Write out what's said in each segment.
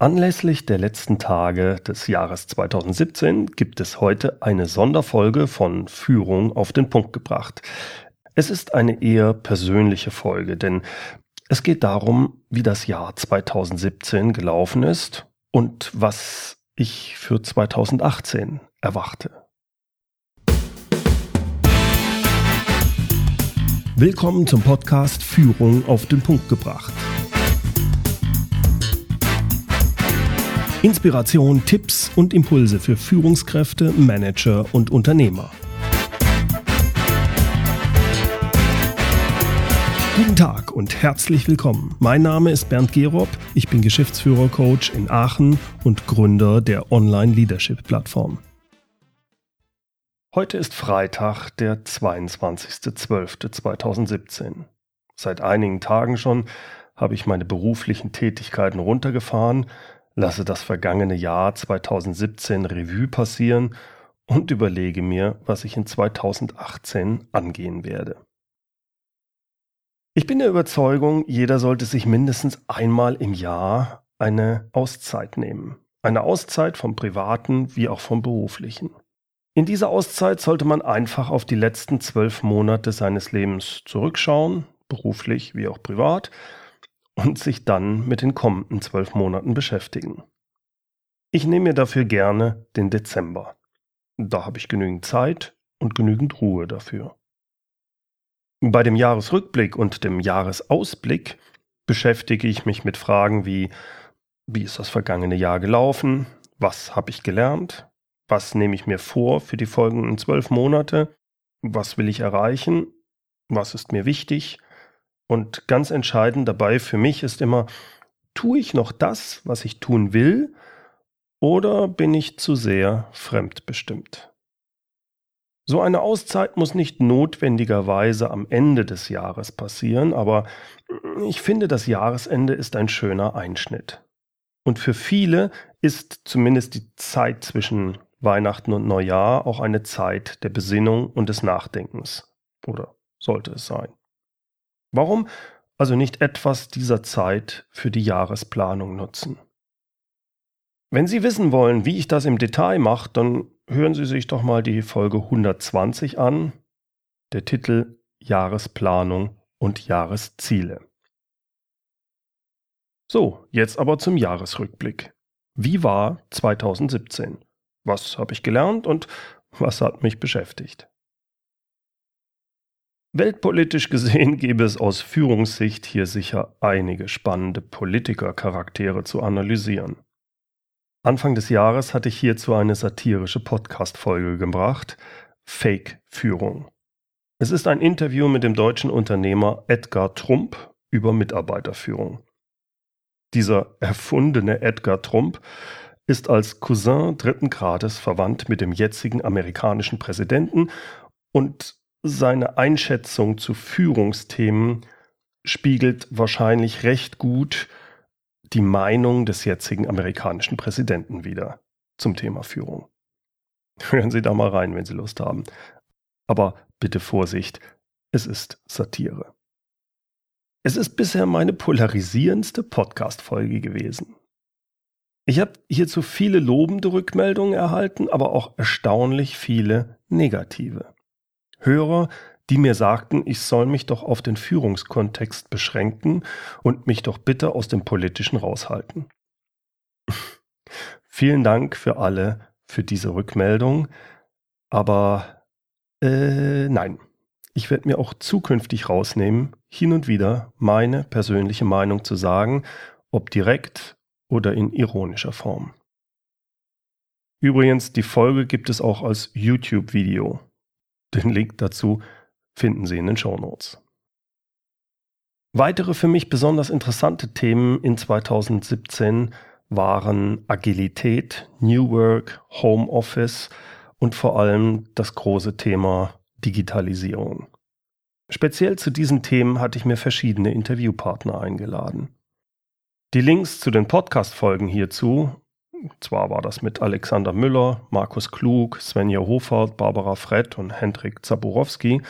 Anlässlich der letzten Tage des Jahres 2017 gibt es heute eine Sonderfolge von Führung auf den Punkt gebracht. Es ist eine eher persönliche Folge, denn es geht darum, wie das Jahr 2017 gelaufen ist und was ich für 2018 erwarte. Willkommen zum Podcast Führung auf den Punkt gebracht. Inspiration, Tipps und Impulse für Führungskräfte, Manager und Unternehmer. Guten Tag und herzlich willkommen. Mein Name ist Bernd Gerob, ich bin Geschäftsführer-Coach in Aachen und Gründer der Online-Leadership-Plattform. Heute ist Freitag, der 22.12.2017. Seit einigen Tagen schon habe ich meine beruflichen Tätigkeiten runtergefahren lasse das vergangene Jahr 2017 Revue passieren und überlege mir, was ich in 2018 angehen werde. Ich bin der Überzeugung, jeder sollte sich mindestens einmal im Jahr eine Auszeit nehmen. Eine Auszeit vom privaten wie auch vom beruflichen. In dieser Auszeit sollte man einfach auf die letzten zwölf Monate seines Lebens zurückschauen, beruflich wie auch privat, und sich dann mit den kommenden zwölf Monaten beschäftigen. Ich nehme mir dafür gerne den Dezember. Da habe ich genügend Zeit und genügend Ruhe dafür. Bei dem Jahresrückblick und dem Jahresausblick beschäftige ich mich mit Fragen wie, wie ist das vergangene Jahr gelaufen? Was habe ich gelernt? Was nehme ich mir vor für die folgenden zwölf Monate? Was will ich erreichen? Was ist mir wichtig? Und ganz entscheidend dabei für mich ist immer, tue ich noch das, was ich tun will, oder bin ich zu sehr fremdbestimmt? So eine Auszeit muss nicht notwendigerweise am Ende des Jahres passieren, aber ich finde, das Jahresende ist ein schöner Einschnitt. Und für viele ist zumindest die Zeit zwischen Weihnachten und Neujahr auch eine Zeit der Besinnung und des Nachdenkens. Oder sollte es sein. Warum also nicht etwas dieser Zeit für die Jahresplanung nutzen? Wenn Sie wissen wollen, wie ich das im Detail mache, dann hören Sie sich doch mal die Folge 120 an. Der Titel Jahresplanung und Jahresziele. So, jetzt aber zum Jahresrückblick. Wie war 2017? Was habe ich gelernt und was hat mich beschäftigt? Weltpolitisch gesehen gäbe es aus Führungssicht hier sicher einige spannende Politikercharaktere zu analysieren. Anfang des Jahres hatte ich hierzu eine satirische Podcast-Folge gebracht, Fake Führung. Es ist ein Interview mit dem deutschen Unternehmer Edgar Trump über Mitarbeiterführung. Dieser erfundene Edgar Trump ist als Cousin dritten Grades verwandt mit dem jetzigen amerikanischen Präsidenten und seine Einschätzung zu Führungsthemen spiegelt wahrscheinlich recht gut die Meinung des jetzigen amerikanischen Präsidenten wider zum Thema Führung. Hören Sie da mal rein, wenn Sie Lust haben. Aber bitte Vorsicht, es ist Satire. Es ist bisher meine polarisierendste Podcast-Folge gewesen. Ich habe hierzu viele lobende Rückmeldungen erhalten, aber auch erstaunlich viele negative. Hörer, die mir sagten, ich soll mich doch auf den Führungskontext beschränken und mich doch bitte aus dem Politischen raushalten. Vielen Dank für alle für diese Rückmeldung, aber äh, nein, ich werde mir auch zukünftig rausnehmen, hin und wieder meine persönliche Meinung zu sagen, ob direkt oder in ironischer Form. Übrigens, die Folge gibt es auch als YouTube-Video. Den Link dazu finden Sie in den Show Notes. Weitere für mich besonders interessante Themen in 2017 waren Agilität, New Work, Home Office und vor allem das große Thema Digitalisierung. Speziell zu diesen Themen hatte ich mir verschiedene Interviewpartner eingeladen. Die Links zu den Podcast-Folgen hierzu zwar war das mit Alexander Müller, Markus Klug, Svenja Hofert, Barbara Frett und Hendrik Zaborowski.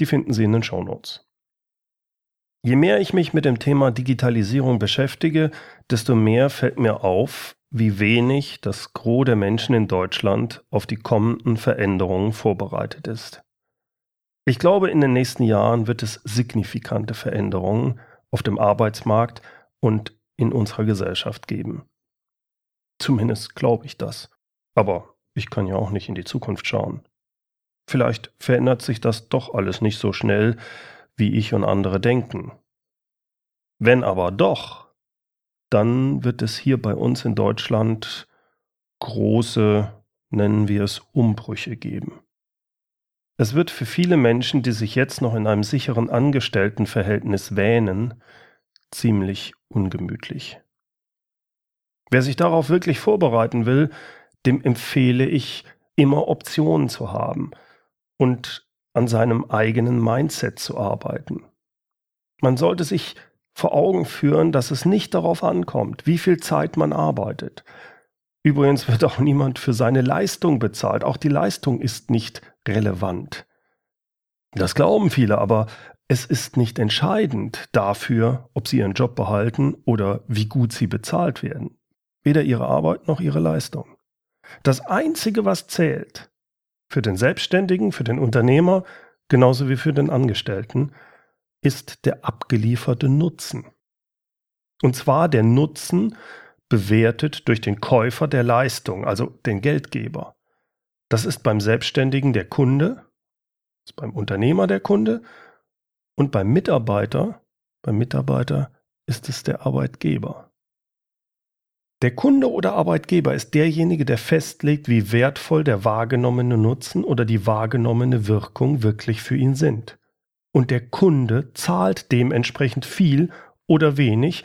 Die finden Sie in den Shownotes. Je mehr ich mich mit dem Thema Digitalisierung beschäftige, desto mehr fällt mir auf, wie wenig das Gros der Menschen in Deutschland auf die kommenden Veränderungen vorbereitet ist. Ich glaube, in den nächsten Jahren wird es signifikante Veränderungen auf dem Arbeitsmarkt und in unserer Gesellschaft geben. Zumindest glaube ich das. Aber ich kann ja auch nicht in die Zukunft schauen. Vielleicht verändert sich das doch alles nicht so schnell, wie ich und andere denken. Wenn aber doch, dann wird es hier bei uns in Deutschland große, nennen wir es, Umbrüche geben. Es wird für viele Menschen, die sich jetzt noch in einem sicheren Angestelltenverhältnis wähnen, ziemlich ungemütlich. Wer sich darauf wirklich vorbereiten will, dem empfehle ich, immer Optionen zu haben und an seinem eigenen Mindset zu arbeiten. Man sollte sich vor Augen führen, dass es nicht darauf ankommt, wie viel Zeit man arbeitet. Übrigens wird auch niemand für seine Leistung bezahlt. Auch die Leistung ist nicht relevant. Das glauben viele, aber es ist nicht entscheidend dafür, ob sie ihren Job behalten oder wie gut sie bezahlt werden. Weder ihre Arbeit noch ihre Leistung. Das Einzige, was zählt, für den Selbstständigen, für den Unternehmer, genauso wie für den Angestellten, ist der abgelieferte Nutzen. Und zwar der Nutzen bewertet durch den Käufer der Leistung, also den Geldgeber. Das ist beim Selbstständigen der Kunde, ist beim Unternehmer der Kunde und beim Mitarbeiter, beim Mitarbeiter ist es der Arbeitgeber. Der Kunde oder Arbeitgeber ist derjenige, der festlegt, wie wertvoll der wahrgenommene Nutzen oder die wahrgenommene Wirkung wirklich für ihn sind. Und der Kunde zahlt dementsprechend viel oder wenig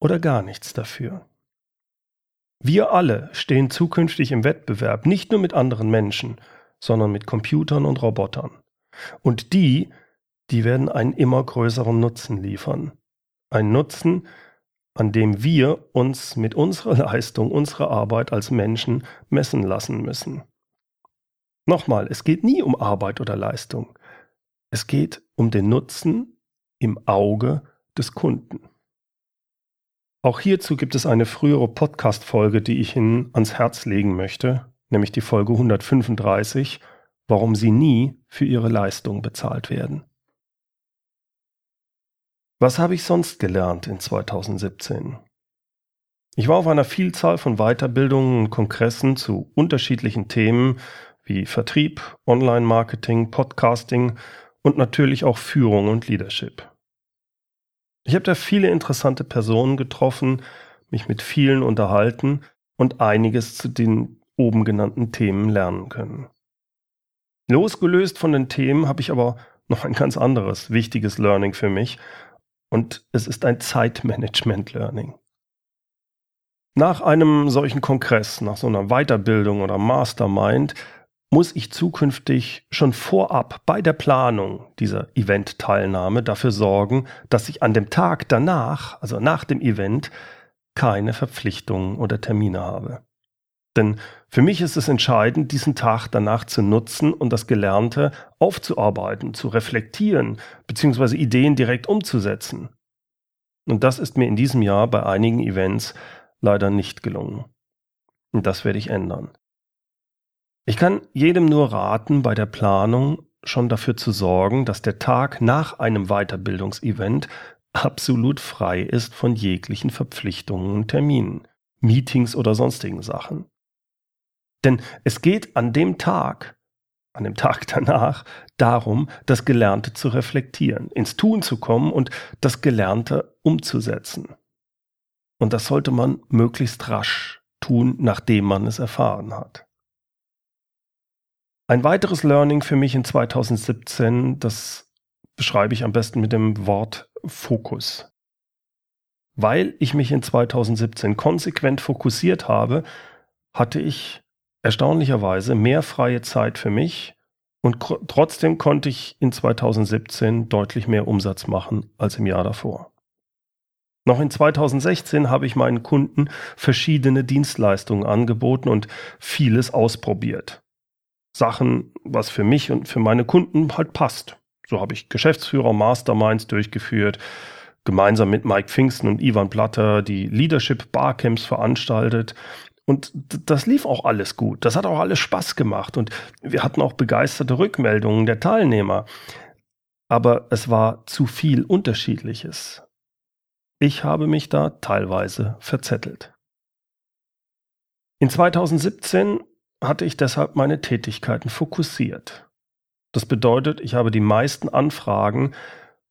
oder gar nichts dafür. Wir alle stehen zukünftig im Wettbewerb nicht nur mit anderen Menschen, sondern mit Computern und Robotern. Und die, die werden einen immer größeren Nutzen liefern. Ein Nutzen, an dem wir uns mit unserer Leistung, unserer Arbeit als Menschen messen lassen müssen. Nochmal, es geht nie um Arbeit oder Leistung. Es geht um den Nutzen im Auge des Kunden. Auch hierzu gibt es eine frühere Podcast-Folge, die ich Ihnen ans Herz legen möchte, nämlich die Folge 135, warum Sie nie für Ihre Leistung bezahlt werden. Was habe ich sonst gelernt in 2017? Ich war auf einer Vielzahl von Weiterbildungen und Kongressen zu unterschiedlichen Themen wie Vertrieb, Online-Marketing, Podcasting und natürlich auch Führung und Leadership. Ich habe da viele interessante Personen getroffen, mich mit vielen unterhalten und einiges zu den oben genannten Themen lernen können. Losgelöst von den Themen habe ich aber noch ein ganz anderes wichtiges Learning für mich, und es ist ein Zeitmanagement-Learning. Nach einem solchen Kongress, nach so einer Weiterbildung oder Mastermind, muss ich zukünftig schon vorab bei der Planung dieser Event-Teilnahme dafür sorgen, dass ich an dem Tag danach, also nach dem Event, keine Verpflichtungen oder Termine habe. Denn für mich ist es entscheidend, diesen Tag danach zu nutzen und das Gelernte aufzuarbeiten, zu reflektieren, beziehungsweise Ideen direkt umzusetzen. Und das ist mir in diesem Jahr bei einigen Events leider nicht gelungen. Und das werde ich ändern. Ich kann jedem nur raten, bei der Planung schon dafür zu sorgen, dass der Tag nach einem Weiterbildungsevent absolut frei ist von jeglichen Verpflichtungen und Terminen, Meetings oder sonstigen Sachen. Denn es geht an dem Tag, an dem Tag danach, darum, das Gelernte zu reflektieren, ins Tun zu kommen und das Gelernte umzusetzen. Und das sollte man möglichst rasch tun, nachdem man es erfahren hat. Ein weiteres Learning für mich in 2017, das beschreibe ich am besten mit dem Wort Fokus. Weil ich mich in 2017 konsequent fokussiert habe, hatte ich erstaunlicherweise mehr freie Zeit für mich und trotzdem konnte ich in 2017 deutlich mehr Umsatz machen als im Jahr davor. Noch in 2016 habe ich meinen Kunden verschiedene Dienstleistungen angeboten und vieles ausprobiert. Sachen, was für mich und für meine Kunden halt passt. So habe ich Geschäftsführer Masterminds durchgeführt, gemeinsam mit Mike Pfingsten und Ivan Platter die Leadership Barcamps veranstaltet. Und das lief auch alles gut. Das hat auch alles Spaß gemacht. Und wir hatten auch begeisterte Rückmeldungen der Teilnehmer. Aber es war zu viel Unterschiedliches. Ich habe mich da teilweise verzettelt. In 2017 hatte ich deshalb meine Tätigkeiten fokussiert. Das bedeutet, ich habe die meisten Anfragen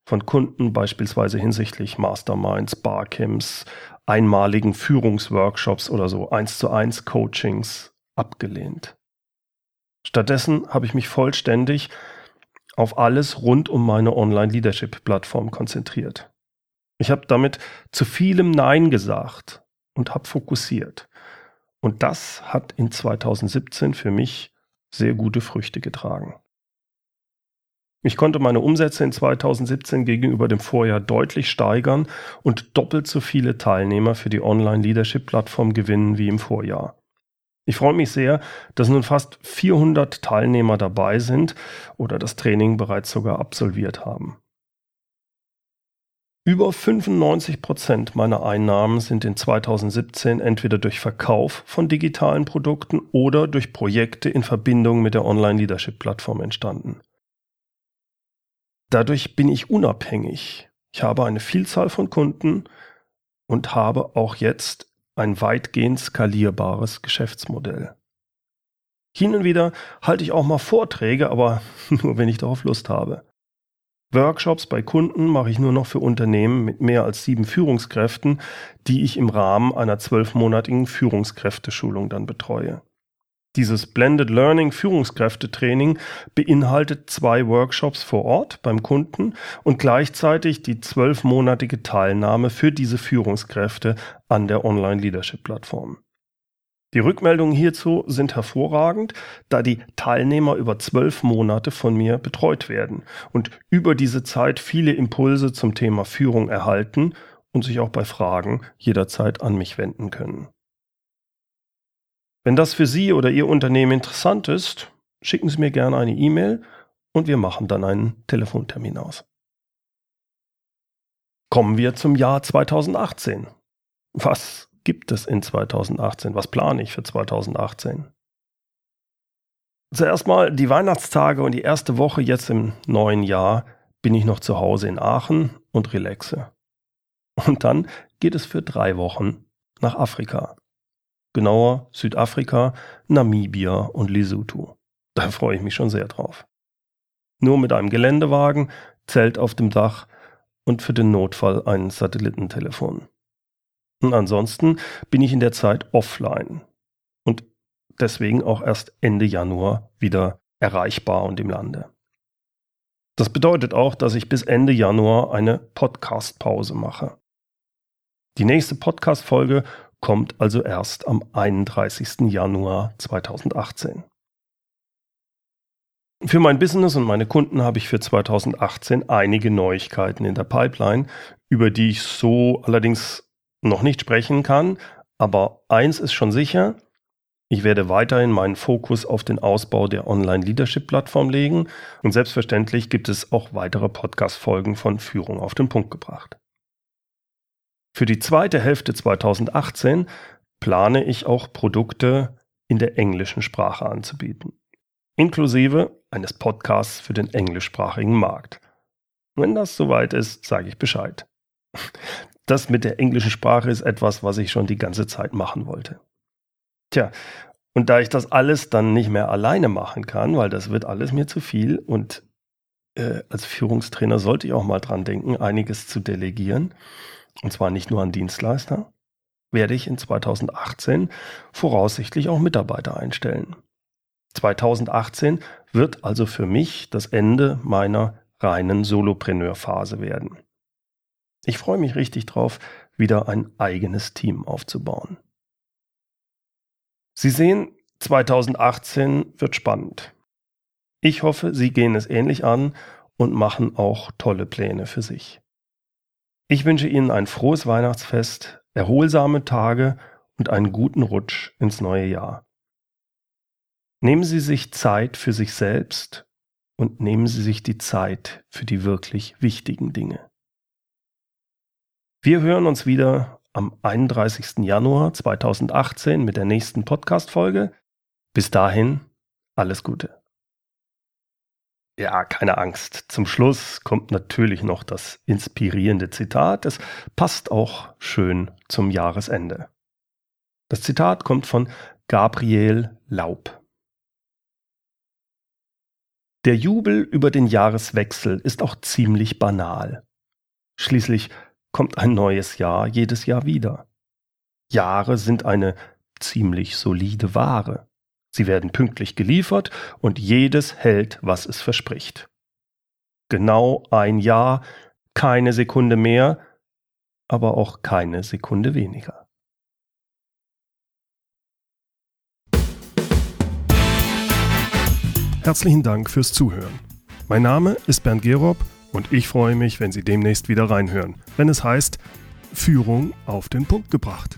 von Kunden beispielsweise hinsichtlich Masterminds, Barcamps, einmaligen Führungsworkshops oder so, eins zu eins Coachings abgelehnt. Stattdessen habe ich mich vollständig auf alles rund um meine Online-Leadership-Plattform konzentriert. Ich habe damit zu vielem Nein gesagt und habe fokussiert. Und das hat in 2017 für mich sehr gute Früchte getragen. Ich konnte meine Umsätze in 2017 gegenüber dem Vorjahr deutlich steigern und doppelt so viele Teilnehmer für die Online-Leadership-Plattform gewinnen wie im Vorjahr. Ich freue mich sehr, dass nun fast 400 Teilnehmer dabei sind oder das Training bereits sogar absolviert haben. Über 95 Prozent meiner Einnahmen sind in 2017 entweder durch Verkauf von digitalen Produkten oder durch Projekte in Verbindung mit der Online-Leadership-Plattform entstanden. Dadurch bin ich unabhängig. Ich habe eine Vielzahl von Kunden und habe auch jetzt ein weitgehend skalierbares Geschäftsmodell. Hin und wieder halte ich auch mal Vorträge, aber nur wenn ich darauf Lust habe. Workshops bei Kunden mache ich nur noch für Unternehmen mit mehr als sieben Führungskräften, die ich im Rahmen einer zwölfmonatigen Führungskräfteschulung dann betreue. Dieses Blended Learning Führungskräftetraining beinhaltet zwei Workshops vor Ort beim Kunden und gleichzeitig die zwölfmonatige Teilnahme für diese Führungskräfte an der Online Leadership Plattform. Die Rückmeldungen hierzu sind hervorragend, da die Teilnehmer über zwölf Monate von mir betreut werden und über diese Zeit viele Impulse zum Thema Führung erhalten und sich auch bei Fragen jederzeit an mich wenden können. Wenn das für Sie oder Ihr Unternehmen interessant ist, schicken Sie mir gerne eine E-Mail und wir machen dann einen Telefontermin aus. Kommen wir zum Jahr 2018. Was gibt es in 2018? Was plane ich für 2018? Zuerst mal die Weihnachtstage und die erste Woche jetzt im neuen Jahr bin ich noch zu Hause in Aachen und relaxe. Und dann geht es für drei Wochen nach Afrika genauer Südafrika, Namibia und Lesotho. Da freue ich mich schon sehr drauf. Nur mit einem Geländewagen, Zelt auf dem Dach und für den Notfall ein Satellitentelefon. Und ansonsten bin ich in der Zeit offline und deswegen auch erst Ende Januar wieder erreichbar und im Lande. Das bedeutet auch, dass ich bis Ende Januar eine Podcast-Pause mache. Die nächste Podcast-Folge kommt also erst am 31. Januar 2018. Für mein Business und meine Kunden habe ich für 2018 einige Neuigkeiten in der Pipeline, über die ich so allerdings noch nicht sprechen kann. Aber eins ist schon sicher, ich werde weiterhin meinen Fokus auf den Ausbau der Online-Leadership-Plattform legen und selbstverständlich gibt es auch weitere Podcast-Folgen von Führung auf den Punkt gebracht. Für die zweite Hälfte 2018 plane ich auch Produkte in der englischen Sprache anzubieten, inklusive eines Podcasts für den englischsprachigen Markt. Wenn das soweit ist, sage ich Bescheid. Das mit der englischen Sprache ist etwas, was ich schon die ganze Zeit machen wollte. Tja, und da ich das alles dann nicht mehr alleine machen kann, weil das wird alles mir zu viel und äh, als Führungstrainer sollte ich auch mal dran denken, einiges zu delegieren, und zwar nicht nur an Dienstleister, werde ich in 2018 voraussichtlich auch Mitarbeiter einstellen. 2018 wird also für mich das Ende meiner reinen Solopreneur-Phase werden. Ich freue mich richtig drauf, wieder ein eigenes Team aufzubauen. Sie sehen, 2018 wird spannend. Ich hoffe, Sie gehen es ähnlich an und machen auch tolle Pläne für sich. Ich wünsche Ihnen ein frohes Weihnachtsfest, erholsame Tage und einen guten Rutsch ins neue Jahr. Nehmen Sie sich Zeit für sich selbst und nehmen Sie sich die Zeit für die wirklich wichtigen Dinge. Wir hören uns wieder am 31. Januar 2018 mit der nächsten Podcast-Folge. Bis dahin, alles Gute. Ja, keine Angst. Zum Schluss kommt natürlich noch das inspirierende Zitat. Es passt auch schön zum Jahresende. Das Zitat kommt von Gabriel Laub. Der Jubel über den Jahreswechsel ist auch ziemlich banal. Schließlich kommt ein neues Jahr jedes Jahr wieder. Jahre sind eine ziemlich solide Ware. Sie werden pünktlich geliefert und jedes hält, was es verspricht. Genau ein Jahr, keine Sekunde mehr, aber auch keine Sekunde weniger. Herzlichen Dank fürs Zuhören. Mein Name ist Bernd Gerob und ich freue mich, wenn Sie demnächst wieder reinhören, wenn es heißt Führung auf den Punkt gebracht.